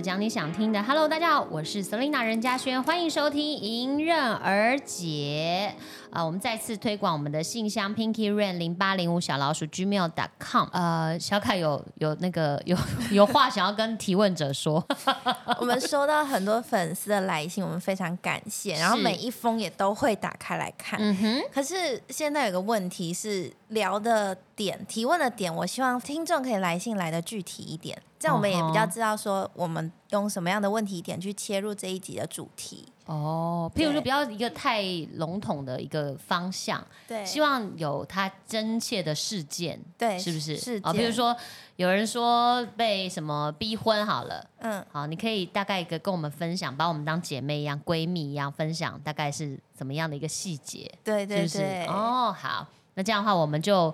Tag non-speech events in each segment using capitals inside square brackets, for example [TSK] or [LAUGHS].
讲的，讲你想听的。Hello，大家好，我是 Selina 任嘉轩，欢迎收听《迎刃而解》啊、我们再次推广我们的信箱 Pinky Rain 零八零五小老鼠 gmail.com。呃，小凯有有那个有有话想要跟提问者说，[LAUGHS] 我们收到很多粉丝的来信，我们非常感谢，然后每一封也都会打开来看。嗯哼，可是现在有个问题是聊的点、提问的点，我希望听众可以来信来的具体一点，这样我们也比较知道说我们用什么样的问题点去切入这一集的主题。哦，譬如说不要一个太笼统的一个方向，对，希望有它真切的事件，对是不是？是啊，比如件说有人说被什么逼婚好了。嗯，好，你可以大概一个跟我们分享，把我们当姐妹一样、闺蜜一样分享，大概是怎么样的一个细节，对对是不是？对，哦，好，那这样的话，我们就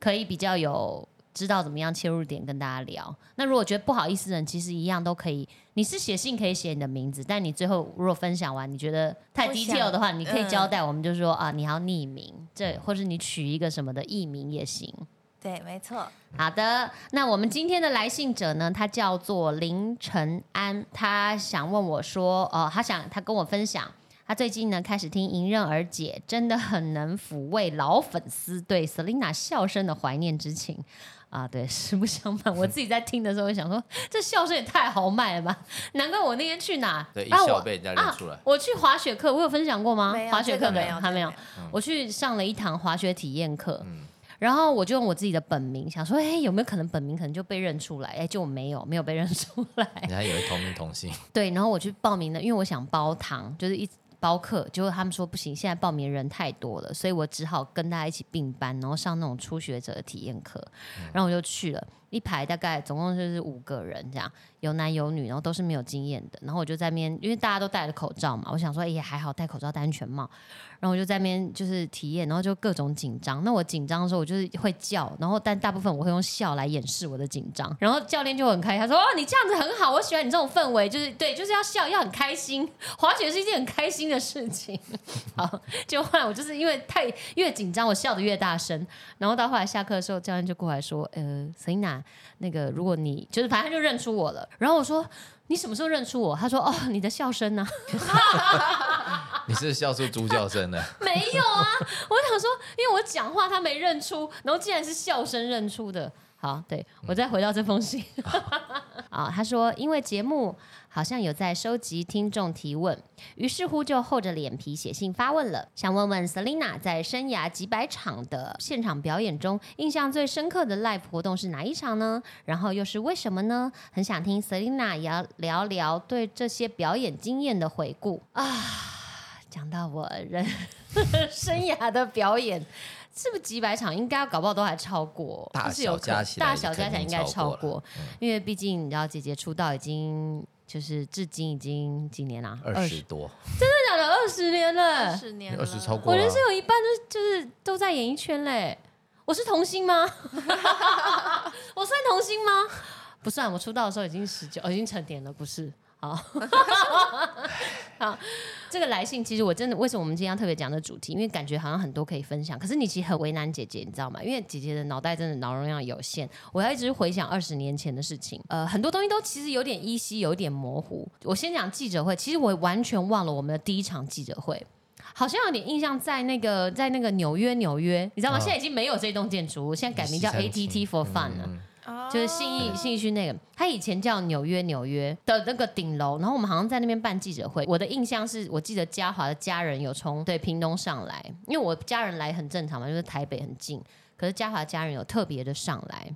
可以比较有知道怎么样切入点跟大家聊。那如果觉得不好意思的人，其实一样都可以。你是写信可以写你的名字，但你最后如果分享完，你觉得太不 detail 的话，你可以交代，我们就说啊，你要匿名，这或是你取一个什么的艺名也行。对，没错。好的，那我们今天的来信者呢，他叫做林晨安，他想问我说，哦，他想他跟我分享，他最近呢开始听《迎刃而解》，真的很能抚慰老粉丝对 Selina 笑声的怀念之情。啊，对，[LAUGHS] 实不相瞒，我自己在听的时候，我想说，这笑声也太豪迈了吧！难怪我那天去哪，对，一啊我笑被人家认出来。我去滑雪课，我有分享过吗滑雪课没有，还没有。我去上了一堂滑雪体验课，嗯然后我就用我自己的本名，想说，哎，有没有可能本名可能就被认出来？哎，就没有，没有被认出来。人家以为同名同姓，[LAUGHS] 对，然后我去报名了，因为我想包堂，就是一包课，结果他们说不行，现在报名人太多了，所以我只好跟大家一起并班，然后上那种初学者的体验课，然后我就去了。一排大概总共就是五个人这样，有男有女，然后都是没有经验的。然后我就在那边，因为大家都戴着口罩嘛，我想说，哎、还好戴口罩戴安全帽。然后我就在那边就是体验，然后就各种紧张。那我紧张的时候，我就是会叫，然后但大部分我会用笑来掩饰我的紧张。然后教练就很开心，他说：“哦，你这样子很好，我喜欢你这种氛围，就是对，就是要笑，要很开心。滑雪是一件很开心的事情。[LAUGHS] ”好，就后来我就是因为太越紧张，我笑得越大声。然后到后来下课的时候，教练就过来说：“呃，Selina，那个如果你就是反正就认出我了。”然后我说。你什么时候认出我？他说：“哦，你的笑声呢、[LAUGHS] 你是笑出猪叫声的，没有啊，我想说，因为我讲话他没认出，然后竟然是笑声认出的。好，对我再回到这封信 [LAUGHS] 啊，他说因为节目好像有在收集听众提问，于是乎就厚着脸皮写信发问了，想问问 Selina 在生涯几百场的现场表演中，印象最深刻的 live 活动是哪一场呢？然后又是为什么呢？很想听 Selina 也要聊聊对这些表演经验的回顾啊。讲到我人 [LAUGHS] 生涯的表演，是不是几百场？应该搞不好都还超过，大就是有可小加起来大小加起来应该超过，因为毕竟你知道，姐姐出道已经就是至今已经几年啦、二十多，真的假的？二十年了，二十年了，二十超过我人生有一半都就是都在演艺圈嘞。我是童星吗？[LAUGHS] 我算童星吗？不算，我出道的时候已经十九，哦，已经成年了，不是。好，[LAUGHS] 好，这个来信其实我真的为什么我们今天要特别讲这主题？因为感觉好像很多可以分享，可是你其实很为难姐姐，你知道吗？因为姐姐的脑袋真的脑容量有限，我要一直回想二十年前的事情，呃，很多东西都其实有点依稀，有点模糊。我先讲记者会，其实我完全忘了我们的第一场记者会。好像有点印象，在那个在那个纽约，纽约，你知道吗？哦现在已经没有这栋建筑物，现在改名叫 ATT for Fun 了。就是信义信义区那个，他以前叫纽约纽约的那个顶楼，然后我们好像在那边办记者会。我的印象是我记得嘉华的家人有从对屏东上来，因为我家人来很正常嘛，就是台北很近。可是嘉华家人有特别的上来，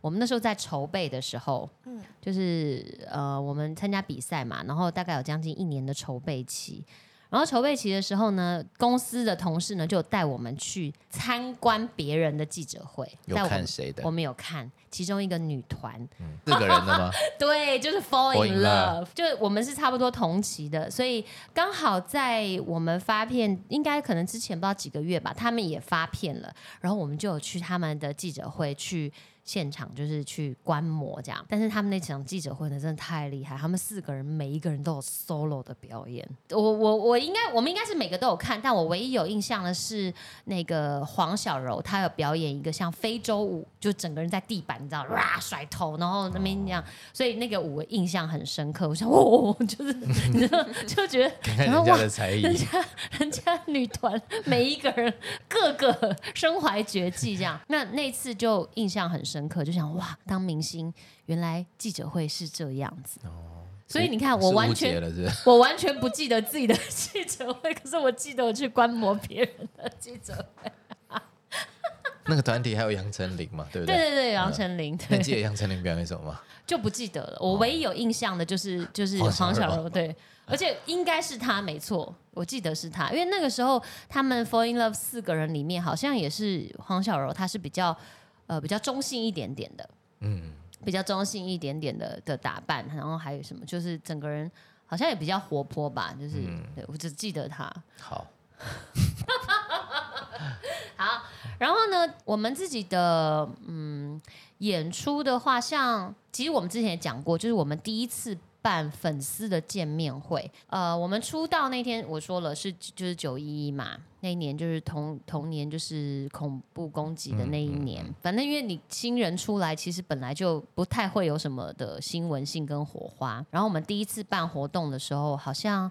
我们那时候在筹备的时候，嗯就是呃我们参加比赛嘛，然后大概有将近一年的筹备期。然后筹备期的时候呢，公司的同事呢就有带我们去参观别人的记者会，有看谁的我？们有看其中一个女团，四个人的吗？[LAUGHS] 对，就是 fall in love，love 就我们是差不多同期的，所以刚好在我们发片，应该可能之前不知道几个月吧，他们也发片了，然后我们就有去他们的记者会去现场就是去观摩这样。但是他们那场记者会呢，真的太厉害，他们四个人每一个人都有 solo 的表演。我我我应该我们应该是每个都有看，但我唯一有印象的是那个黄小柔，她有表演一个像非洲舞，就整个人在地板，你知道，哇甩头，然后那边这样，所以那个舞我印象很深刻。我想，哦，就是 [LAUGHS] 你知道，就觉得 [LAUGHS] 看看人家的才艺，人家人家女团每一个人个个身怀绝技，这样。那那次就印象很深刻，就想哇，当明星原来记者会是这样子。所以你看，我完全？我完全不记得自己的 [LAUGHS] 记者会，可是我记得我去观摩别人的记者会。那个团体还有杨丞琳嘛，对不对？对对对，杨丞琳，你，记得杨丞琳表演什么吗？就不记得了。我唯一有印象的就是就是黄小柔对，[LAUGHS] 而且应该是他，没错，我记得是他，因为那个时候他们 Fall in Love 四个人里面，好像也是黄小柔，她是比较呃比较中性一点点的，嗯，比较中性一点点的的打扮，然后还有什么，就是整个人好像也比较活泼吧，就是、嗯对我只记得他。好，[LAUGHS] 好，然后呢，我们自己的嗯演出的话，像其实我们之前也讲过，就是我们第一次办粉丝的见面会。呃，我们出道那天我说了是就是九一一嘛，那一年就是同同年就是恐怖攻击的那一年。反正因为你新人出来，其实本来就不太会有什么的新闻性跟火花。然后我们第一次办活动的时候，好像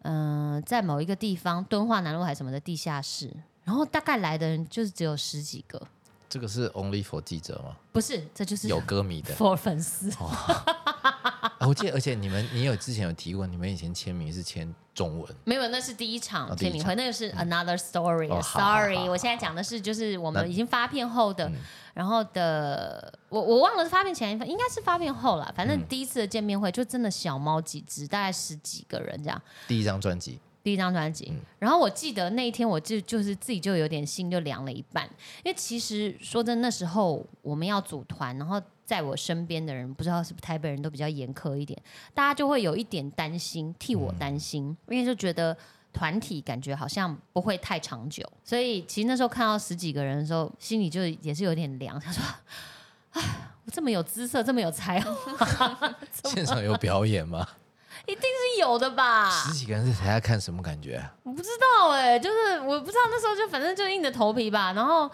嗯、呃在某一个地方敦化南路还是什么的地下室，然后大概来的人就是只有十几个，这个是 Only for 记者吗？不是，这就是有歌迷的 [LAUGHS] for 粉丝。啊，我记得，而且你们，你有之前有提过，你们以前签名是签中文，没有，那是第一场签名会，那个是 another story Sorry，我现在讲的是就是我那们已经发片后的嗯，然后的我我忘了是发片前，应该是发片后了。反正嗯第一次的见面会就真的小猫几只，大概十几个人这样。第一张专辑，第一张专辑，嗯然后我记得那一天我就就是自己就有点心就凉了一半，因为其实说真的，那时候我们要组团，然后在我身边的人，不知道是不是台北人都比较严苛一点，大家就会有一点担心，替我担心，因为就觉得。团体感觉好像不会太长久，所以其实那时候看到十几个人的时候，心里就也是有点凉。[LAUGHS] 他说：“ [SIGHS] 啊，我这么有姿色，这么有才华，[LAUGHS] 现场有表演吗？一定是有的吧？”十几个人在台下看什么感觉啊？我不知道哎、就是我不知道那时候就反正就硬着头皮吧，然后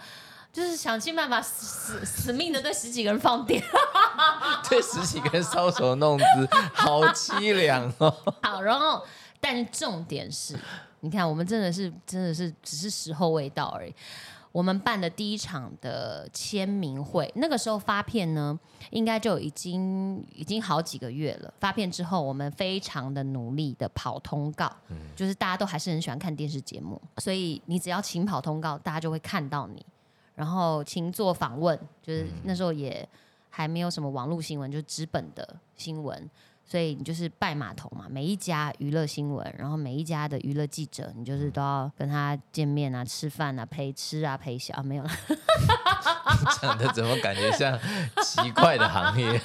就是想尽办法死死死命的对十几个人放电。[LAUGHS] 对十几个人搔首弄姿，好凄凉哦。[LAUGHS] 好，然后但是重点是，你看我们真的是真的是只是时候未到而已。我们办的第一场的签名会，那个时候发片呢，应该就已经已经好几个月了。发片之后，我们非常的努力的跑通告，就是大家都还是很喜欢看电视节目，所以你只要勤跑通告，大家就会看到你。然后勤做访问，就是那时候也还没有什么网络新闻，就是纸本的新闻，所以你就是拜码头嘛，每一家娱乐新闻，然后每一家的娱乐记者，你就是都要跟他见面啊、吃饭啊、陪吃啊、陪笑啊，没有了。[LAUGHS] 讲的怎么感觉像奇怪的行业？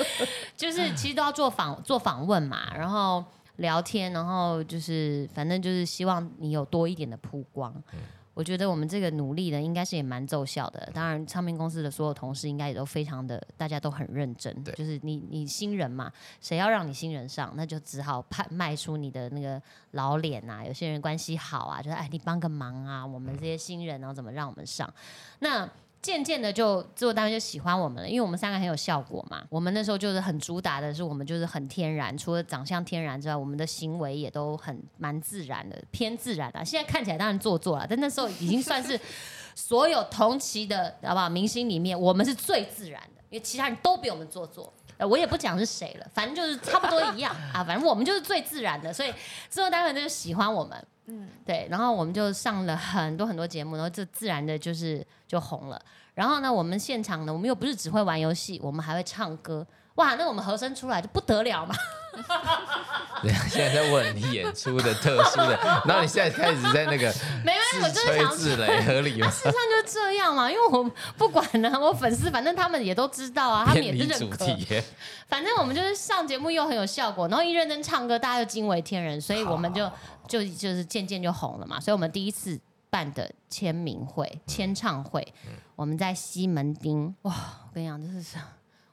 [LAUGHS] 就是其实都要做访做访问嘛，然后聊天，然后就是反正就是希望你有多一点的曝光。我觉得我们这个努力呢，应该是也蛮奏效的。当然，唱片公司的所有同事应该也都非常的，大家都很认真。对就是你你新人嘛，谁要让你新人上，那就只好派卖出你的那个老脸啊。有些人关系好啊，就是哎你帮个忙啊，我们这些新人然后怎么让我们上？那渐渐的就制作单位就喜欢我们了，因为我们三个很有效果嘛。我们那时候就是很主打的是我们就是很天然，除了长相天然之外，我们的行为也都很蛮自然的，偏自然的。现在看起来当然做作了，但那时候已经算是所有同期的好不好明星里面，我们是最自然的，因为其他人都比我们做作。呃，我也不讲是谁了，反正就是差不多一样啊，反正我们就是最自然的，所以制作单位就喜欢我们。嗯，对，然后我们就上了很多很多节目，然后就自然的就是就红了。然后呢，我们现场呢，我们又不是只会玩游戏，我们还会唱歌。哇，那我们和声出来就不得了嘛！[LAUGHS] 现在在问你演出的特殊的，然后你现在开始在那个 [LAUGHS] 没关系，我自就是自擂，[LAUGHS] 合理吗？事实上就是这样嘛，因为我不管呢、我粉丝反正他们也都知道啊，他们也是认可。题，反正我们就是上节目又很有效果，然后一认真唱歌，大家就惊为天人，所以我们就就就是渐渐就红了嘛。所以我们第一次办的签名会、签唱会，我们在西门町。哇，我跟你讲，这是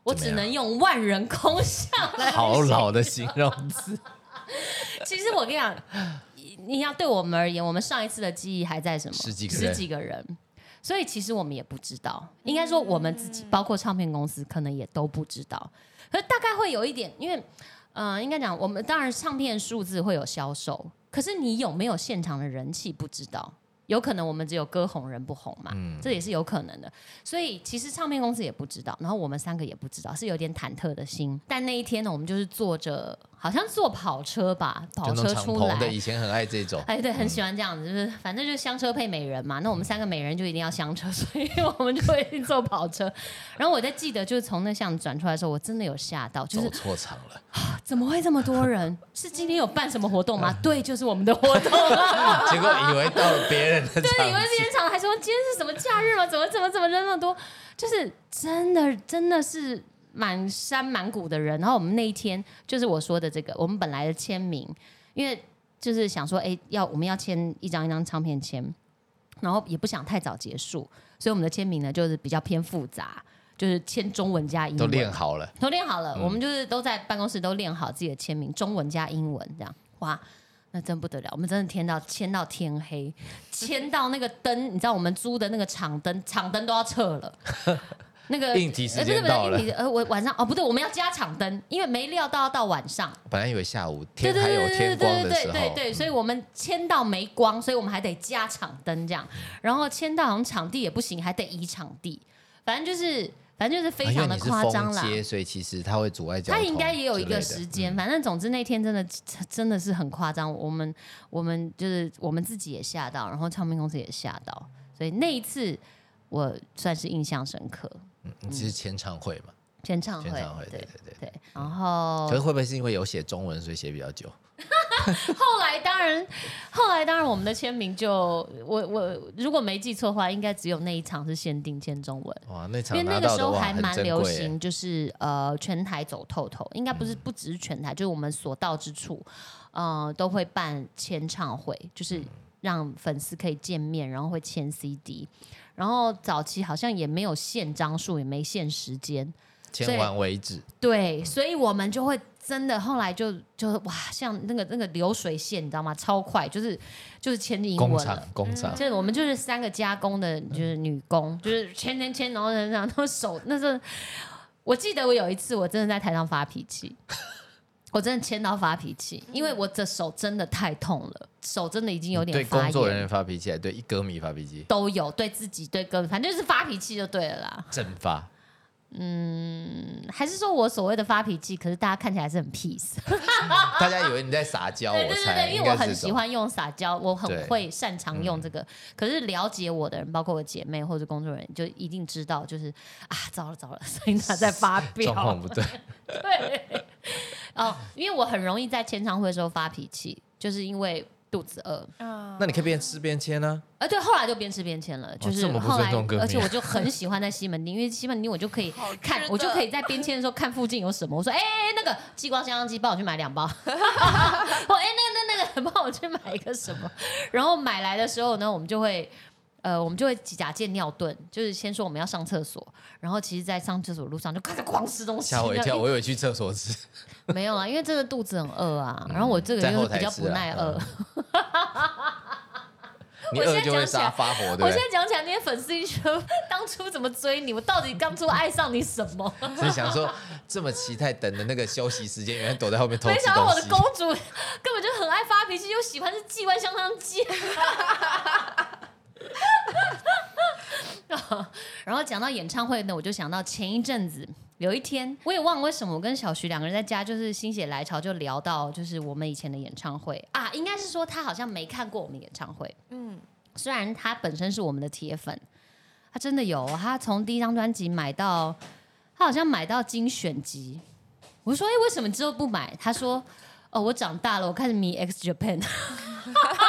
我只能用万人空巷来好老的形容词，[LAUGHS] 其实我跟你讲，你要对我们而言，我们上一次的记忆还在什么？十几个人十几个人。所以其实我们也不知道，应该说我们自己，包括唱片公司，可能也都不知道。可是大概会有一点，因为，呃，应该讲，我们当然唱片数字会有销售，可是你有没有现场的人气不知道。有可能我们只有歌红人不红嘛，这也是有可能的。所以其实唱片公司也不知道，然后我们三个也不知道，是有点忐忑的心。但那一天呢，我们就是坐着，好像坐跑车吧，跑车出种敞篷的，以前很爱这种。哎，对，很喜欢这样子，就是反正就是香车配美人嘛。那我们三个美人就一定要香车，[LAUGHS] 所以我们就会坐跑车。然后我在记得，就是从那巷子转出来的时候，我真的有吓到，就走是错场了，怎么会这么多人？[LAUGHS] 是今天有办什么活动吗？对，就是我们的活动啊。[LAUGHS] 结果以为到了别人的场对，以为子今天场还说今天是什么假日吗？怎么怎么怎么人那么多？就是真的真的是满山满谷的人。然后我们那一天就是我说的这个，我们本来的签名，因为就是想说，哎，要我们要签一张一张唱片签，然后也不想太早结束，所以我们的签名呢就是比较偏复杂，就是签中文加英文都，练好了，都练好了，我们就是都在办公室都练好自己的签名，中文加英文这样，哇。那真不得了，我们真的签到签到天黑，签到那个灯，你知道我们租的那个场灯，场灯都要撤了。那个应急时间到了呃，我晚上哦不对，我们要加场灯，因为没料到要到晚上。本来以为下午天还有天光的对时候，对对对，所以我们签到没光，所以我们还得加场灯这样，然后签到好像场地也不行，还得移场地，反正就是反正就是非常的夸张啦。所以其实它会阻碍交他通。应该也有一个时间，嗯反正总之那天真的真的是很夸张，我们我们就是我们自己也吓到，然后唱片公司也吓到，所以那一次我算是印象深刻。嗯你只是签唱会嘛，签唱会，签唱会，对对对对。然后可是会不会是因为有写中文，所以写比较久？[LAUGHS] 后来当然，后来当然我们的签名就我我如果没记错的话，应该只有那一场是限定签中文。哇，那场因为那个时候还很蛮流。行，就是呃全台走透透，应该不是嗯不只是全台，就是我们所到之处，呃都会办签唱会，嗯就是让粉丝可以见面，然后会签 CD，然后早期好像也没有限张数，也没限时间，签完为止，对，所以我们就会真的后来就就哇，像那个那个流水线，你知道吗？超快，就是就是签英工厂。工厂就是我们就是三个加工的，就是女工，就是签签签，然后然后然后手那是，我记得我有一次我真的在台上发脾气，我真的签到发脾气，因为我的手真的太痛了，手真的已经有对点发炎，工作人员发脾气，还对一歌迷发脾气，都有对自己对歌迷，反正就是发脾气就对了啦。蒸发。还是说我所谓的发脾气，可是大家看起来是很 peace。[LAUGHS] 大家以为你在撒娇，对对对我猜对，因为我很应该是这种。喜欢用撒娇，我很对嗯会擅长用这个。可是了解我的人，包括我姐妹或者工作人员，就一定知道，就是啊，糟了糟了，所以他在发状况飙。不对，[LAUGHS] 对，哦，因为我很容易在签唱会的时候发脾气，就是因为肚子饿。嗯那你可以边吃边签呢。呃，对，后来就边吃边签了，就是这么不后来重歌，迷啊而且我就很喜欢在西门町，[LAUGHS] 因为西门町我就可以好看，的我就可以在边签的时候看附近有什么。我说，哎、那个激光香香鸡，帮我去买两包。[LAUGHS] 我哎、那个那那个，[LAUGHS] 帮我去买一个什么？然后买来的时候呢，我们就会。呃，我们就会假借尿遁，就是先说我们要上厕所，然后其实，在上厕所路上就开始狂吃东西，吓我一跳，我以为去厕所吃。[LAUGHS] 没有啊，因为真的肚子很饿啊，然后我这个人又是比较不耐饿，[LAUGHS] 你我现在饿就会讲起来杀发火，对我现在？讲起来，那些粉丝一觉得当初怎么追你？我到底当初爱上你什么？[LAUGHS] 所以想说，这么期待等的那个休息时间，原来躲在后面偷吃没想到我的。公主根本就很爱发脾气，又喜欢是机关香香鸡。然后讲到演唱会呢，我就想到前一阵子有一天，我也忘了为什么，我跟小徐两个人在家就是心血来潮，就聊到就是我们以前的演唱会啊，应该是说他好像没看过我们演唱会，嗯，虽然他本身是我们的铁粉，他真的有，他从第一张专辑买到，他好像买到精选集。我说：“哎、为什么之后不买？”他说：“哦，我长大了，我开始迷 X Japan。[LAUGHS]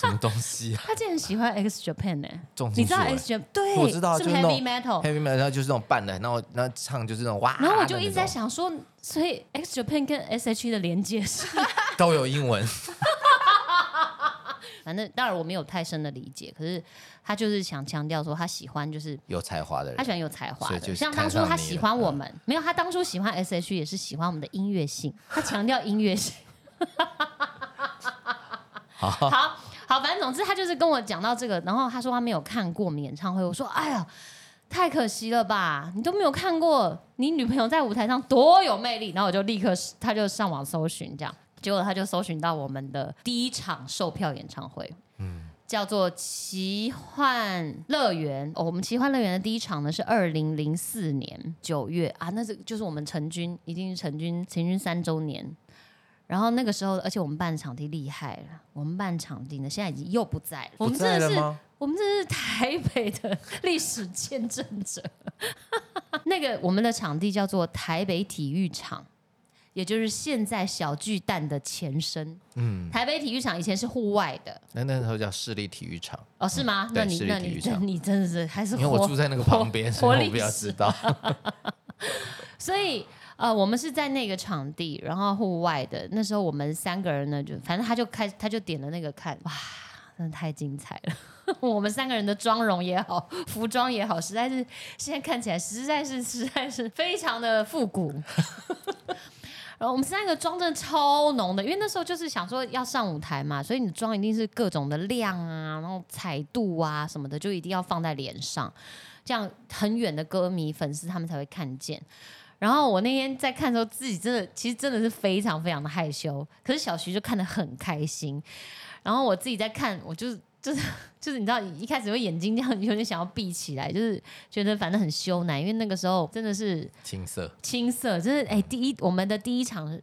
什么东西啊？[LAUGHS] 他竟然喜欢 X Japan 呢、重金你知道 X Japan 对，我知道啊，是 heavy 种 metal？heavy metal，就是那种伴的，然后然后唱就是那种哇，然后我就一直在想说，所以 X Japan 跟 S H E 的连接是？[LAUGHS] 都有英文，[LAUGHS] 反正当然我没有太深的理解，可是他就是想强调说他喜欢就是有才华的人，他喜欢有才华的，像当初他喜欢我们，没有他当初喜欢 S H 也是喜欢我们的音乐性，他强调音乐性。好，好好，反正总之他就是跟我讲到这个，然后他说他没有看过我们演唱会，我说哎呀。太可惜了吧！你都没有看过你女朋友在舞台上多有魅力，然后我就立刻他就上网搜寻，这样结果他就搜寻到我们的第一场售票演唱会，嗯，叫做奇幻乐园。哦，我们奇幻乐园的第一场呢是二零零四年九月啊，那是就是我们成军，已经是成军成军三周年。然后那个时候，而且我们办场地厉害了，我们办场地呢现在已经又不在了，我们真的是。我们这是台北的历史见证者。[LAUGHS] 那个我们的场地叫做台北体育场，也就是现在小巨蛋的前身。嗯，台北体育场以前是户外的，那那时候叫市立体育场。哦，是吗？那你那你你真的是还是因为我住在那个旁边，所以我比较知道。[LAUGHS] 所以呃，我们是在那个场地，然后户外的。那时候我们三个人呢，就反正他就开，他就点了那个看，哇，真的太精彩了。[LAUGHS] 我们三个人的妆容也好，服装也好，实在是现在看起来实在是实在是非常的复古。[LAUGHS] 然后我们三个妆真的超浓的，因为那时候就是想说要上舞台嘛，所以你妆一定是各种的亮啊，然后彩度啊什么的，就一定要放在脸上，这样很远的歌迷粉丝他们才会看见。然后我那天在看的时候，自己真的其实真的是非常非常的害羞，可是小徐就看得很开心。然后我自己在看，我就是。就是就是你知道一开始会眼睛这样有点想要闭起来，就是觉得反正很羞难，因为那个时候真的是青涩青涩，就是哎第一我们的第一场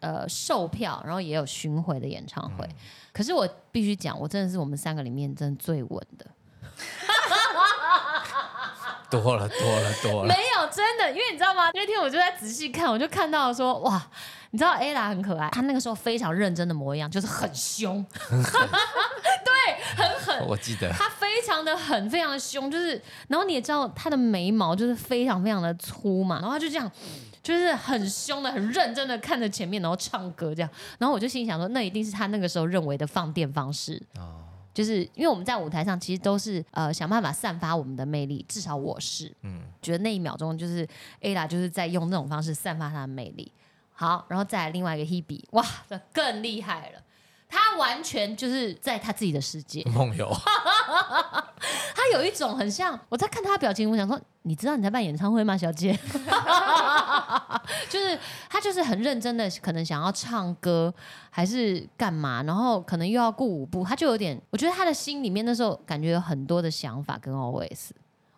呃售票，然后也有巡回的演唱会，可是我必须讲，我真的是我们三个里面真的最稳的，多了多了多了，真的，因为你知道吗？那天我就在仔细看，我就看到说哇。你知道 Ella 很可爱，她那个时候非常认真的模样，就是很凶，[LAUGHS] 对，很狠。我记得她非常的狠，非常的凶，就是，然后你也知道她的眉毛就是非常非常的粗嘛，然后就这样，就是很凶的、很认真的看着前面，然后唱歌这样。然后我就心想说，那一定是她那个时候认为的放电方式哦，就是因为我们在舞台上其实都是呃想办法散发我们的魅力，至少我是，嗯，觉得那一秒钟就是 Ella 就是在用那种方式散发她的魅力。好，然后再来另外一个 Hebe，哇，这更厉害了。他完全就是在他自己的世界梦游。[LAUGHS] 他有一种很像我在看他的表情，我想说，你知道你在办演唱会吗，小姐？[LAUGHS] [LAUGHS] 就是他就是很认真的，可能想要唱歌还是干嘛，然后可能又要顾舞步，他就有点，我觉得他的心里面那时候感觉有很多的想法跟 OS。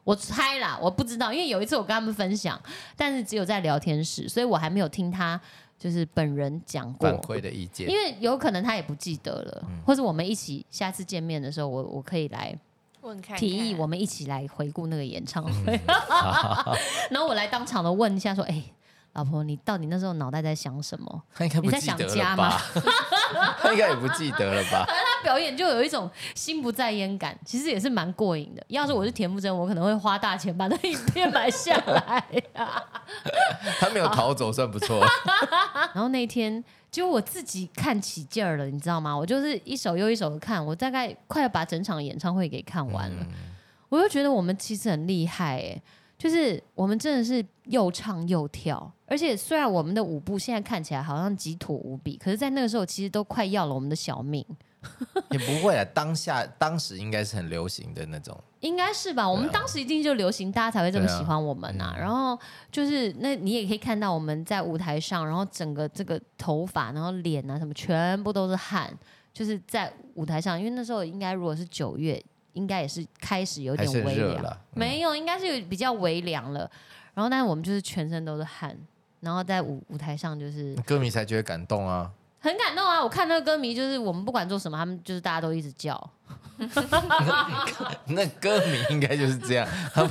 我猜啦，我不知道，因为有一次我跟他们分享，但是只有在聊天室，所以我还没有听他就是本人讲过。反馈的意见，因为有可能他也不记得了，或者我们一起下次见面的时候，我我可以来问看提议，我们一起来回顾那个演唱会，[LAUGHS] [LAUGHS] 然后我来当场的问一下说，哎。老婆，你到底那时候脑袋在想什么？你在想家吗？[LAUGHS] 他应该也不记得了吧？反正他表演就有一种心不在焉感，其实也是蛮过瘾的。要是我是田馥甄，我可能会花大钱把那影片买下来。[LAUGHS] 他没有逃走，算不错。[LAUGHS] 然后那天就我自己看起劲儿了，你知道吗？我就是一首又一首的看，我大概快要把整场演唱会给看完了。我就觉得我们其实很厉害，哎。就是我们真的是又唱又跳，而且虽然我们的舞步现在看起来好像极土无比，可是，在那个时候其实都快要了我们的小命。也不会啊，当下当时应该是很流行的那种，应该是吧？我们当时一定就流行，大家才会这么喜欢我们呐。然后就是那你也可以看到我们在舞台上，然后整个这个头发，然后脸啊什么，全部都是汗，就是在舞台上。因为那时候应该如果是九月。应该也是开始有点微凉，没有，应该是有比较微凉了。然后，但是我们就是全身都是汗，然后在舞舞台上就是歌迷才觉得感动啊，很感动啊！我看那个歌迷，就是我们不管做什么，他们就是大家都一直叫。[LAUGHS] 那歌迷应该就是这样，[LAUGHS]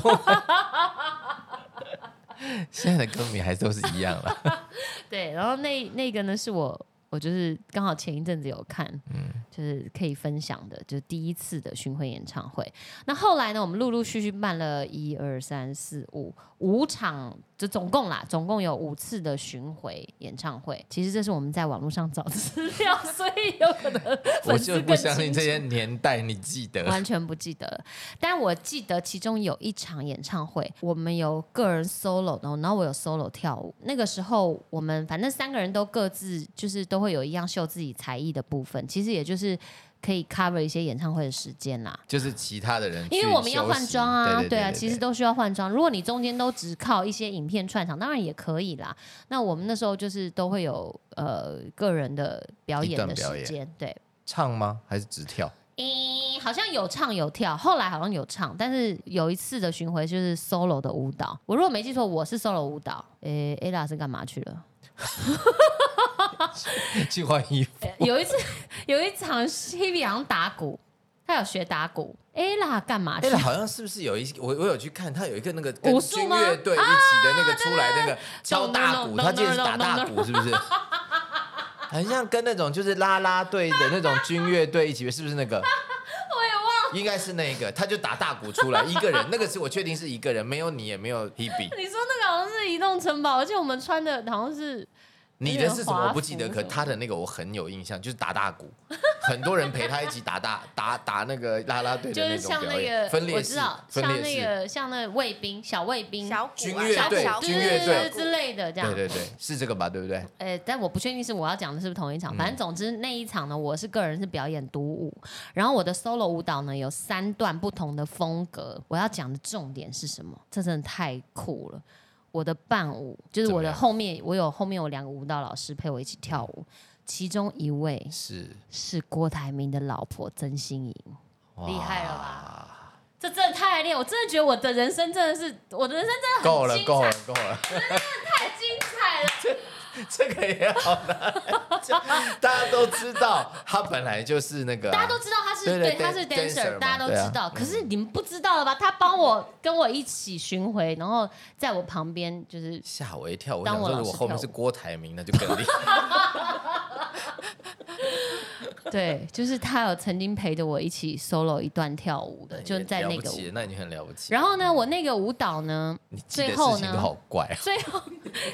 现在的歌迷还都是一样了。[LAUGHS] 对，然后那那个呢，是我。我就是刚好前一阵子有看，嗯，就是可以分享的，就是第一次的巡回演唱会。那后来呢，我们陆陆续续办了一二三四五五场，就总共啦，总共有五次的巡回演唱会。其实这是我们在网络上找资料，所以有可能我就不相信这些年代你记得。完全不记得了。但我记得其中有一场演唱会，我们有个人 solo，然后然后我有 solo 跳舞。那个时候我们反正三个人都各自就是都会有一样秀自己才艺的部分，其实也就是可以 cover 一些演唱会的时间啦。就是其他的人因为我们要换装啊，啊，对对对其实都需要换装。如果你中间都只靠一些影片串场，当然也可以啦。那我们那时候就是都会有呃个人的表演的时间，对。唱吗？还是只跳？诶、好像有唱有跳，后来好像有唱，但是有一次的巡回就是 solo 的舞蹈。我如果没记错，我是 solo 舞蹈。诶、a 是干嘛去了？[LAUGHS] 去换衣服。[LAUGHS] 有一次有一场 Hebe 好像打鼓，他有学打鼓。ella 干嘛去哎、？好像是不是有一我我有去看，他有一个那个跟军乐队一起的那个出来那个敲大鼓，他记得是打大鼓，是不是？[LAUGHS] 很像跟那种就是啦啦队的那种军乐队一起，是不是那个？应该是那个，他就打大鼓出来，一个人，那个是我确定是一个人，没有你也没有 Hebe。[LAUGHS] 你说那个好像是移动城堡，而且我们穿的好像是你的是什么我不记得，可他的那个我很有印象，就是打大鼓，很多人陪他一起打大打打那个啦啦队的那就是像种表演，那个分裂式我知道，，像那分裂式，个像那个卫兵小卫兵小军乐队军乐队之类的这样。对对对，是这个吧？对不对？呃，但我不确定是我要讲的是不是同一场。反正总之那一场呢，我是个人是表演独舞，然后我的 solo 舞蹈呢有三段不同的风格。我要讲的重点是什么？这真的太酷了！我的伴舞就是我的后面，我有后面有两个舞蹈老师陪我一起跳舞，其中一位是，是郭台铭的老婆曾心莹。厉害了吧吧？这真的太厉害！我真的觉得我的人生真的是，我的人生真的够了，很精彩，够了，够了，[LAUGHS] 太精彩了。这个也好难。就大家都知道，他本来就是那个啊、大家都知道他是对对他是 dan- dancer 大家都知道。可是你们不知道了吧？他帮我跟我一起巡回，然后在我旁边就是吓我一跳。我当我想说，如果后面是郭台铭，那就更厉害。[LAUGHS] 对，就是他有曾经陪着我一起 solo 一段跳舞的，就在那个舞。那已经很了不起。然后呢，我那个舞蹈呢，最后呢好怪啊。最后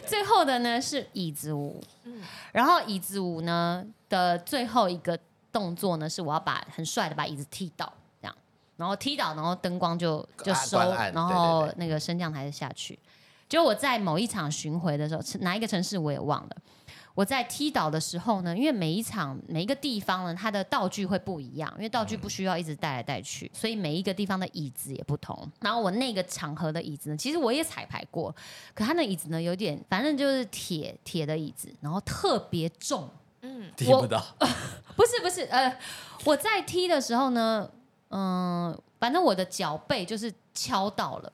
最后的呢是椅子舞，然后椅子舞呢的最后一个动作呢是我要把很帅的把椅子踢倒，这样，然后踢倒，然后灯光就就收，然后那个升降台就下去。就我在某一场巡回的时候，哪一个城市我也忘了。我在踢倒的时候呢，因为每一场每一个地方呢，它的道具会不一样，因为道具不需要一直带来带去，所以每一个地方的椅子也不同。然后我那个场合的椅子呢，其实我也彩排过，可它那椅子呢有点，反正就是铁铁的椅子，然后特别重。嗯，踢不到，[LAUGHS] 不是不是，呃，我在踢的时候呢，嗯、反正我的脚背就是敲到了。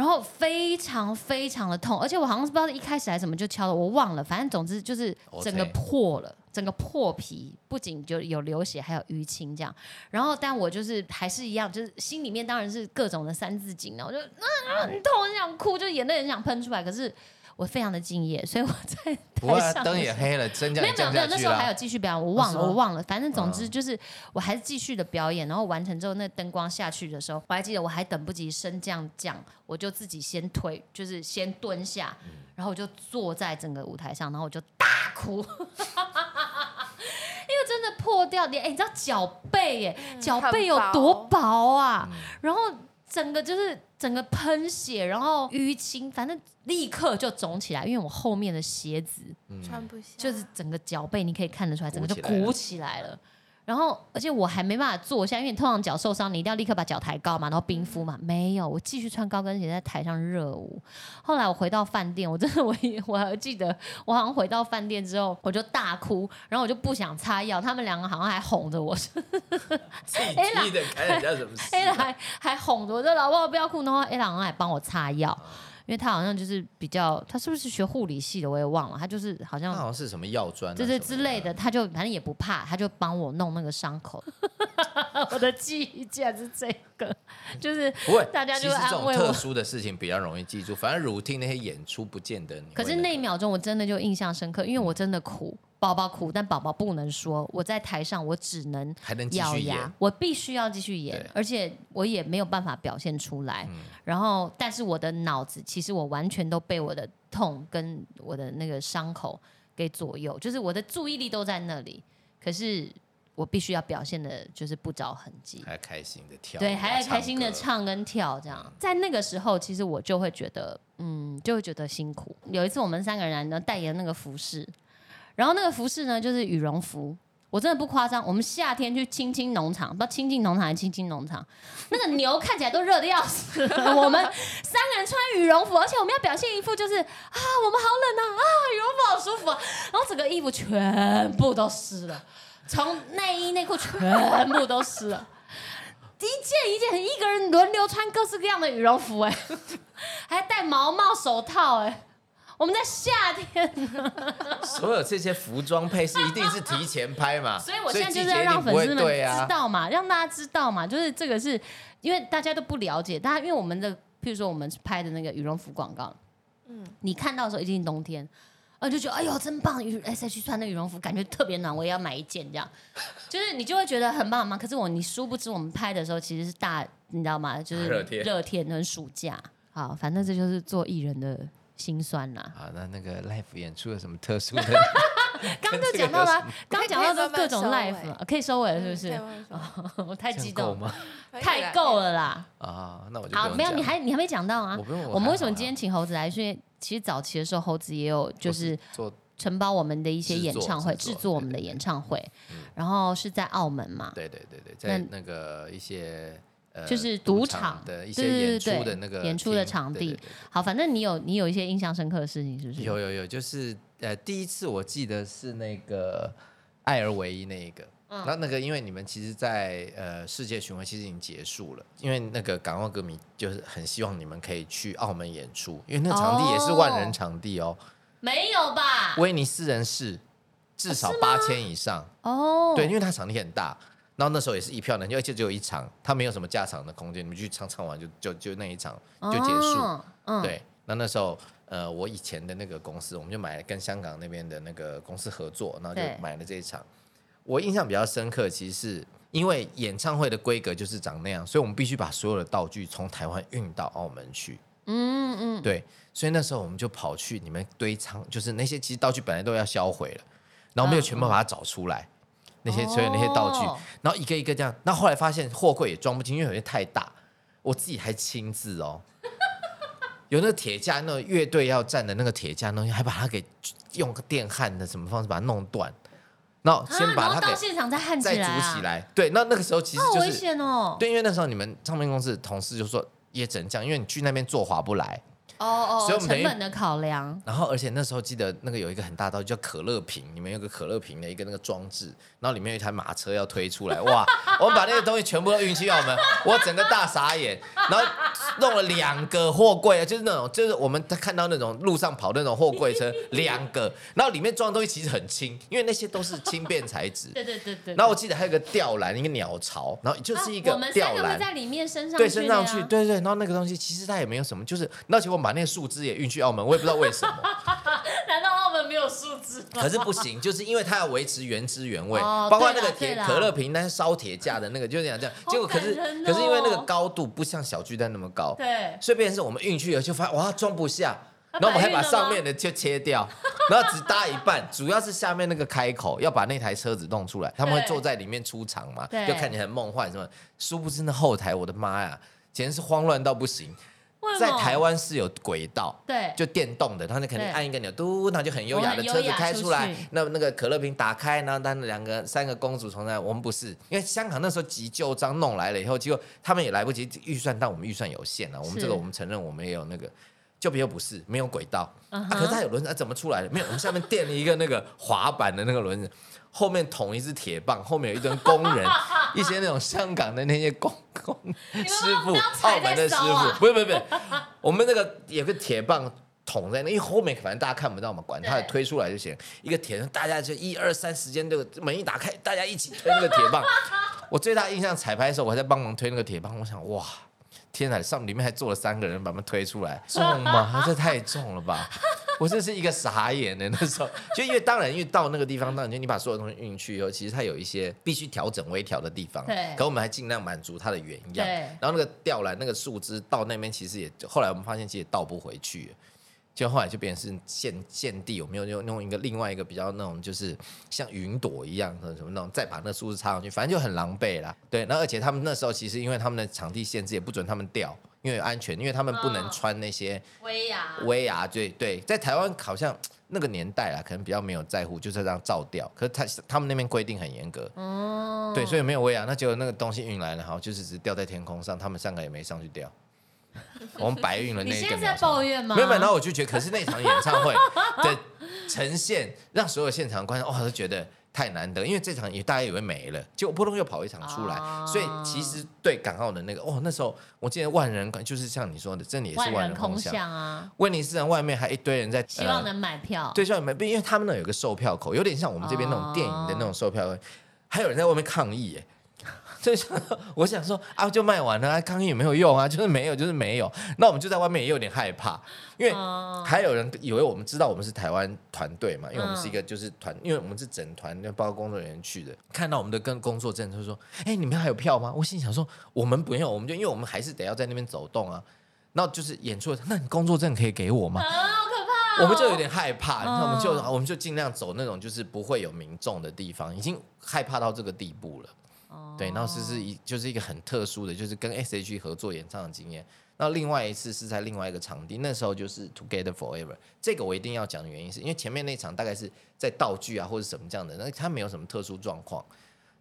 哦然后非常非常的痛，而且我好像是不知道是一开始还是什么就敲了，我忘了。反正总之就是整个破了，整个破皮，不仅就有流血，还有淤青这样。然后，但我就是还是一样，就是心里面当然是各种的三字经，然后我就啊很痛，很想哭，就眼泪很想喷出来。可是我非常的敬业，所以我在不过台上灯也黑了，升降没有没有那时候还有。继续表演，我忘了，哦我忘了。反正总之嗯就是，我还是继续的表演，然后完成之后，那灯光下去的时候，我还记得我还等不及升降降，我就自己先推，就是先蹲下，嗯然后我就坐在整个舞台上，然后我就大哭，[LAUGHS] 因为真的破掉你哎，你知道脚背耶，嗯脚背有多薄啊？然后整个就是整个喷血，然后淤青，反正立刻就肿起来，因为我后面的鞋子。嗯穿不下，就是整个脚背你可以看得出来，整个就鼓起来了鼓起来了。然后，而且我还没办法坐下，因为你通常脚受伤，你一定要立刻把脚抬高嘛，然后冰敷嘛。没有，我继续穿高跟鞋在台上热舞。后来我回到饭店，我真的 [LAUGHS] 我也我还记得，我好像回到饭店之后，我就大哭，然后我就不想擦药，他们两个好像还哄着我，自己踢的，干人家什么事 A 啊？还还哄着我说老婆不要哭，然后 A 好像还帮我擦药，因为他好像就是比较，他是不是学护理系的我也忘了，他就是好像他好像是什么药专啊，对对之类的，他就反正也不怕，他就帮我弄那个伤口。[LAUGHS] 我的记忆竟然是这个，就是不会，大家就其实这种安慰我特殊的事情比较容易记住，反正 routine 那些演出不见得可是那一秒钟我真的就印象深刻，因为我真的哭，宝宝苦，但宝宝不能说，我在台上我只能还能继咬续演。牙，，我必须要继续演对，而且我也没有办法表现出来。嗯。然后，但是我的脑子其实我完全都被我的痛跟我的那个伤口给左右，就是我的注意力都在那里，可是我必须要表现的就是不着痕迹。还开心的跳，对，还在开心的歌，唱跟跳，这样，在那个时候，其实我就会觉得，嗯，就会觉得辛苦。有一次，我们三个人呢代言那个服饰，然后那个服饰呢就是羽绒服，我真的不夸张，我们夏天去青青农场，不知道青青农场还是青青农场，那个牛看起来都热的要死，[LAUGHS] 我们三个人穿羽绒服，而且我们要表现一副就是啊，我们好冷啊，啊，羽绒服好舒服啊，然后整个衣服全部都湿了，从内衣内裤全部都湿了。一件一件，一个人轮流穿各式各样的羽绒服，哎，还戴毛毛手套，哎，我们在夏天，所有这些服装配饰一定是提前拍嘛，[LAUGHS] 所以我现在就是要让粉丝们知道嘛，让大家知道嘛，就是这个是因为大家都不了解，大家因为我们的，譬如说我们拍的那个羽绒服广告，嗯，你看到的时候一定冬天。啊，就觉得哎呦真棒！羽 S H 穿的羽绒服感觉特别暖，我也要买一件这样，[LAUGHS] 就是你就会觉得很棒很棒。可是我你殊不知我们拍的时候其实是大，你知道吗？就是热天热天跟暑假。好，反正这就是做艺人的辛酸啦。啊，那那个 live 演出有什么特殊的？[LAUGHS] [LAUGHS] 刚刚就讲到了，刚刚讲到的各种慢慢收 live 尾了，可以收尾了是不是？是？[LAUGHS] 我太激动？太够了啦！啊，那我就好，没有，你还你还没讲到啊我。不用，我们为什么今天请猴子来？是因为其实早期的时候，猴子也有就是做承包我们的一些演唱会，制作我们的演唱会嗯，然后是在澳门嘛，对对对对，在那那个一些呃就是赌赌场的一些演出的那个演出的场地好，反正你有你有一些印象深刻的事情，是不是？有有有，就是呃，第一次我记得是那个艾尔维伊那一个。嗯那那个，因为你们其实在，呃世界巡回其实已经结束了，因为那个港澳歌迷就是很希望你们可以去澳门演出，因为那场地也是万人场地哦，没有吧？威尼斯人是至少八千以上，哦，对，因为它场地很大，然后那时候也是一票难求，而且只有一场，它没有什么加场的空间，你们去唱唱完就就就那一场就结束。哦嗯，对，那那时候呃，我以前的那个公司，我们就买跟香港那边的那个公司合作，然后就对买了这一场。我印象比较深刻，其实是因为演唱会的规格就是长那样，所以我们必须把所有的道具从台湾运到澳门去。嗯嗯，对，所以那时候我们就跑去你们堆仓，就是那些其实道具本来都要销毁了，然后我们又全部把它找出来，那些所有那些道具，哦然后一个一个这样。那后来发现货柜也装不进，因为有些太大，我自己还亲自哦，[LAUGHS] 有那个铁架，那个乐队要站的那个铁架，那东西还把它给用个电焊的什么方式把它弄断，然后先把它给现场再焊起再来啊，组起来。对，那那个时候其实就是险哦。对，因为那时候你们唱片公司的同事就说也只能这样，因为你去那边做划不来。哦哦，所以我们成本的考量，然后，而且那时候记得那个有一个很大道具叫可乐瓶，里面有个可乐瓶的一个那个装置，然后里面有一台马车要推出来，哇！[LAUGHS] 我们把那个东西全部都运去澳门，我整个大傻眼。然后弄了两个货柜，就是那种就是我们看到那种路上跑的那种货柜车，两个，然后里面装的东西其实很轻，因为那些都是轻便材质。对对对对。然后我记得还有个吊篮，一个鸟巢，然后就是一个吊篮。在里面升上对，去升上去，对对，然后那个东西其实它也没有什么，就是，那结果我们把那个树枝也运去澳门，我也不知道为什么，[LAUGHS] 难道澳门没有树枝吗？可是不行，就是因为它要维持原汁原味，哦包括那个铁可乐瓶，但是烧铁架的那个，就是这样这样，结果可是、可是因为那个高度不像小巨蛋那么高，对，所以变成是我们运去了就发现哇装不下，然后我们还把上面的就切掉，[LAUGHS] 然后只搭一半，主要是下面那个开口要把那台车子弄出来，他们会坐在里面出场嘛，对就看起来很梦幻什么，殊不知那后台我的妈呀，简直是慌乱到不行。在台湾是有轨道，对。就电动的，然后你肯定按一个钮，嘟，那就很优雅的车子开出来去，那那个可乐瓶打开，然后当两个三个公主从那，我们不是，因为香港那时候急救章弄来了以后，结果他们也来不及预算，但我们预算有限啊，我们这个我们承认我们也有那个。就别又不是没有轨道、嗯啊，可是它有轮子、啊，怎么出来的？没有，我们下面垫了一个那个滑板的那个轮子，后面捅一支铁棒，后面有一堆工人，[LAUGHS] 一些那种香港的那些工工师傅澳门的师傅，不是不是不是，我们那个有个铁棒捅在那，因为后面反正大家看不到嘛，管它对推出来就行。一个铁，大家就一二三，时间这个门一打开，大家一起推那个铁棒。[LAUGHS] 我最大印象彩排的时候，我还在帮忙推那个铁棒，我想哇。天哪，上里面还坐了三个人，把他们推出来，重吗？这太重了吧！我真是一个傻眼的那时候，[LAUGHS] 就因为当然因为到那个地方，当然就你把所有东西运去以后，其实它有一些必须调整微调的地方，对可我们还尽量满足它的原样。对然后那个吊篮那个树枝到那边其实也，后来我们发现其实也倒不回去了。就后来就变成是现现地，有没有用用一个另外一个比较那种就是像云朵一样的什么那种，再把那树枝插上去，反正就很狼狈啦。对，然后而且他们那时候其实因为他们的场地限制，也不准他们吊，因为安全，因为他们不能嗯穿那些威亚威亚，对对，在台湾好像 [TSK] 那个年代啦，可能比较没有在乎，就是这样照掉。可是他他们那边规定很严格，哦，对，所以没有威亚。那结果那个东西运来了，好，就是只是吊在天空上，他们三个也没上去掉。[LAUGHS] 我们白运了那一你现在在个秒抱怨吗？没有，没有然后我就觉得，可是那场演唱会 [LAUGHS] 的呈现，让所有现场观众哇都觉得太难得，因为这场也大家以为没了，结果扑通又跑一场出来，哦所以其实对港澳的那个，哦，那时候我记得万人，就是像你说的，这里也是万人空巷。啊，威尼斯人外面还一堆人在，呃希望能买票。对，希望买票，因为他们那有个售票口，有点像我们这边那种电影的那种售票口，还有人在外面抗议，哎，就想说，[LAUGHS] 我想说啊，就卖完了，啊抗议也没有用啊，就是没有，就是没有。那我们就在外面也有点害怕，因为哦还有人以为我们知道我们是台湾团队嘛，因为我们是一嗯个就是团，因为我们是整团，就包括工作人员去的，看到我们的跟工作证就说，哎，你们还有票吗？我心里想说，我们不用，我们就因为我们还是得要在那边走动啊。然后就是演出的，那你工作证可以给我吗？啊，好可怕哦！我们就有点害怕，那、我们就嗯我们就尽量走那种就是不会有民众的地方，已经害怕到这个地步了。哦对，然后是是一就是一个很特殊的，就是跟 S H E 合作演唱的经验。那另外一次是在另外一个场地，那时候就是 Together Forever。这个我一定要讲的原因是因为前面那场大概是在道具啊或者什么这样的，那它没有什么特殊状况。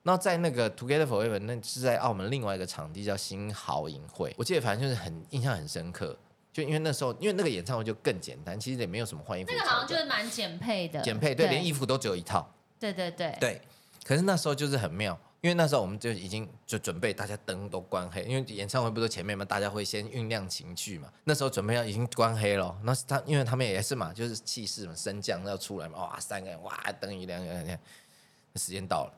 然后在那个 Together Forever，那是在澳门另外一个场地叫新豪影会，我记得反正就是很印象很深刻。就因为那时候，因为那个演唱会就更简单，其实也没有什么换衣服那个好像就是蛮简配的，简配，对，连衣服都只有一套，对对对，对。可是那时候就是很妙，因为那时候我们就已经就准备大家灯都关黑，因为演唱会不是前面嘛，大家会先酝酿情绪嘛。那时候准备要已经关黑了，那是他因为他们也是嘛，就是气势嘛，升降要出来嘛，哇，三个人哇，灯一亮，时间到了，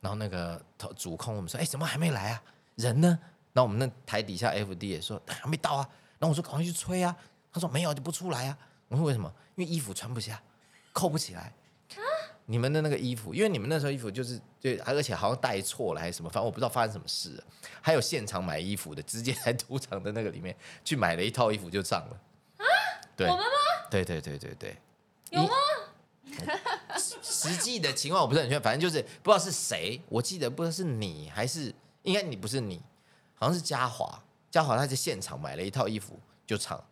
然后那个主控我们说，哎、怎么还没来啊？人呢？然后我们那台底下 FD 也说、还没到啊，然后我说赶快去催啊，他说没有就不出来啊。我说为什么？因为衣服穿不下，扣不起来。你们的那个衣服，因为你们那时候衣服就是对，而且好像带错了还是什么，反正我不知道发生什么事了。还有现场买衣服的，直接在赌场的那个里面去买了一套衣服就上了。对，我们吗？对对对对对，有吗？实实际的情况我不是很确定，反正就是不知道是谁，我记得不知道是你还是应该你不是你，好像是嘉华，嘉华他在现场买了一套衣服就唱，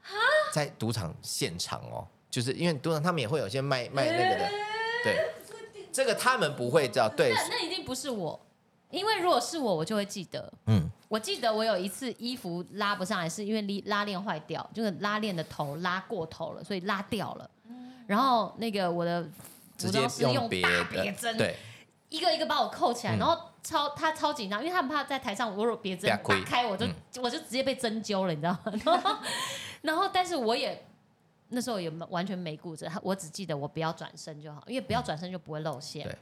在赌场现场哦，就是因为赌场他们也会有些卖卖那个的，对，这个他们不会叫，对，那那一定不是我，因为如果是我，我就会记得。嗯，我记得我有一次衣服拉不上来，是因为拉拉链坏掉，就是拉链的头拉过头了，所以拉掉了。然后那个我的直接服装师用别大别的，针，对，一个一个把我扣起来，嗯。然后超他超紧张，因为他们怕在台上我如果别针被他亏。打开，我就、嗯。我就直接被针灸了，你知道吗？[LAUGHS] 然后然后但是我也那时候也完全没顾着，我只记得我不要转身就好，因为不要转身就不会露馅。对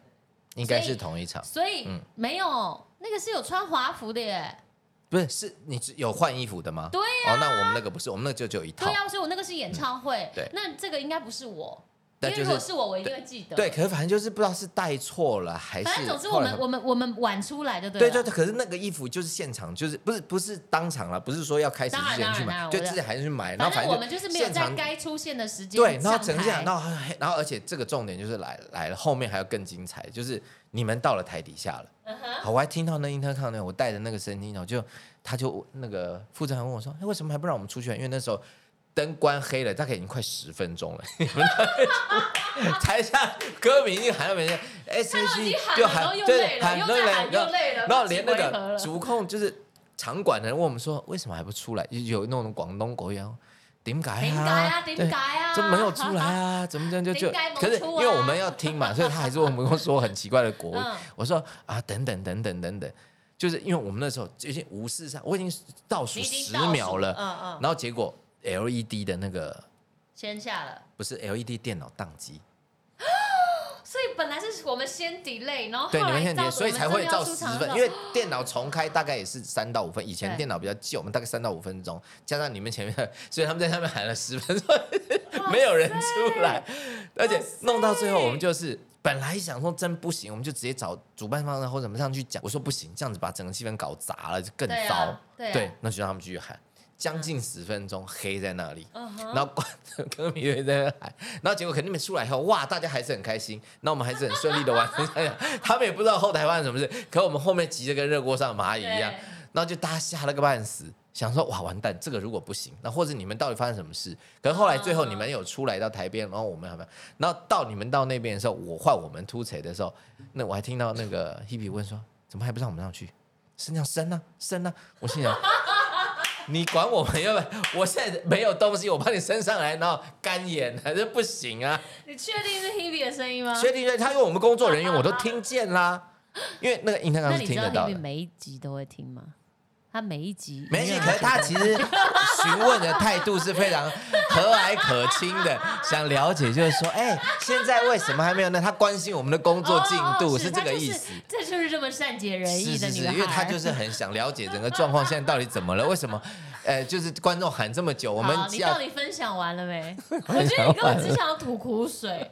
应该是同一场，所以、嗯没有那个是有穿华服的耶。不是是你只有换衣服的吗？对哦，那我们那个不是，我们那个就只有一套对，啊，所以我那个是演唱会。嗯对那这个应该不是我，因为如果是是我，我一定会记得。对，可是反正就是不知道是带错了还是反正总之我们我们我们晚出来的对了。对对对，可是那个衣服就是现场，就是不是不是当场了，不是说要开始之前去买，就之前还是去买，然后反正正我们就是没有在该出现的时间对，然后上整下，台然后然后而且这个重点就是来来了，后面还要更精彩，就是你们到了台底下了，嗯好，我还听到那 intercom 呢，我带着那个声音，然后就他就那个负责人问我说，哎，为什么还不让我们出去？因为那时候。灯关黑了，大概已经快十分钟了。[LAUGHS] 你们台下歌迷已经喊到没人，S 他 H 们已 E 经喊就喊对喊累了然后连那个主控就是场馆的人问我们说，为什么还不出来？有那种广东国语啊，點解啊？點對解啊？怎么没有出来啊？怎么这样就就？可是因为我们要听嘛，所以他还是问我们说很奇怪的国语。嗯我说啊，等等等等等等，就是因为我们那时候就已经无视上，我已经倒数十秒了，嗯嗯，然后结果 LED 的那个先下了。不是 LED 电脑宕机，所以本来是我们先 delay，然后对，你们现在所以才会照十分，因为电脑重开大概也是三到五分，以前电脑比较旧，我们大概三到五分钟，加上你们前面，[LAUGHS] 所以他们在上面喊了十分钟，[LAUGHS] 没有人出来，而且弄到最后，我们就是本来想说真不行，我们就直接找主办方或者怎么上去讲。我说不行，这样子把整个气氛搞砸了，就更对啊糟。对啊。那就让他们继续喊，将近十分钟黑在那里。然后观歌迷也在那喊，然后结果肯定没出来以后，哇，大家还是很开心，那我们还是很顺利的完成。[LAUGHS] 他们也不知道后台发生什么事，可我们后面急着跟热锅上的蚂蚁一样，然后就大家吓了个半死，想说哇完蛋，这个如果不行，那或者你们到底发生什么事？可是后来最后你们有出来到台边，然后我们还没有，然后到你们到那边的时候，我换我们突锤的时候，那我还听到那个 Hebe 问说，怎么还不让我们上去？升降升啊升啊！我心想。你管我们要不要？我现在没有东西，我帮你升上来，然后干眼还是不行啊？你确定是 Hebe 的声音吗？确定对，他因为我们工作人员我都听见啦，因为那个音量是那你知道听得到 Hebe 的。每一集都会听吗？他每一集没戏，有可是他其实询问的态度是非常和蔼可亲的，想了解就是说，哎、现在为什么还没有呢？他关心我们的工作进度、哦是这个意思。这就是这么善解人意是是是，的女孩，因为他就是很想了解整个状况现在到底怎么了，为什么？呃，就是观众喊这么久，我们到底分享完了没？[LAUGHS] 我觉得你根本只想要吐苦水。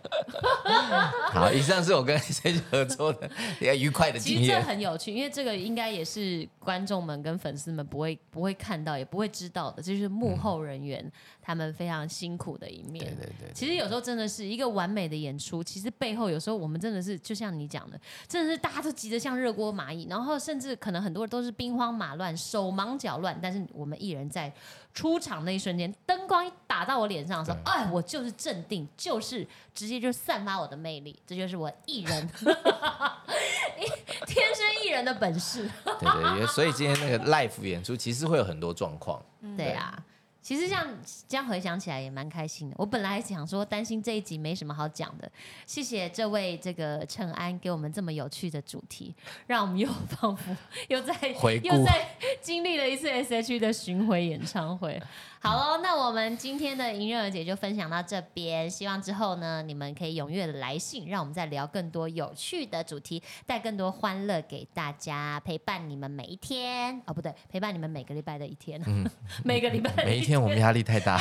[LAUGHS] 好。以上是我跟 [LAUGHS] C 合作的一个愉快的其实这。很有趣，因为这个应该也是观众们跟粉丝们不会不会看到，也不会知道的，这就是幕后人员、他们非常辛苦的一面。对对对，其实有时候真的是一个完美的演出，其实背后有时候我们真的是就像你讲的，真的是大家都急得像热锅蚂蚁，然后甚至可能很多人都是兵荒马乱、手忙脚乱，但是我们艺人在出场那一瞬间，灯光一打到我脸上的时候，哎，我就是镇定，就是直接就散发我的魅力，这就是我艺人 [LAUGHS] 天生艺人的本事。对对对，所以今天那个 live 演出其实会有很多状况。[LAUGHS] 对啊，其实这样这样回想起来也蛮开心的。我本来还想说担心这一集没什么好讲的，谢谢这位这个陈安给我们这么有趣的主题，让我们又 [LAUGHS] 仿佛又在又在经历了一次 S.H.E 的巡回演唱会。好喽，那我们今天的迎刃而解就分享到这边，希望之后呢你们可以踊跃的来信，让我们再聊更多有趣的主题，带更多欢乐给大家，陪伴你们每一天。哦，不对，陪伴你们每个礼拜的一天，每个礼拜每一天我们压力太大，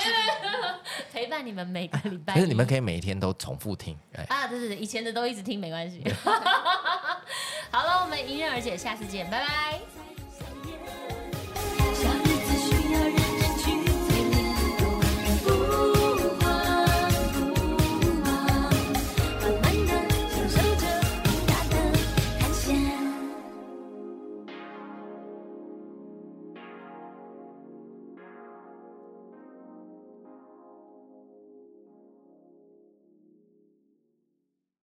陪伴你们每个礼拜。可是你们可以每一天都重复听。哎，啊，对对对，以前的都一直听没关系。[LAUGHS] 好了，我们迎刃而解，下次见，拜拜。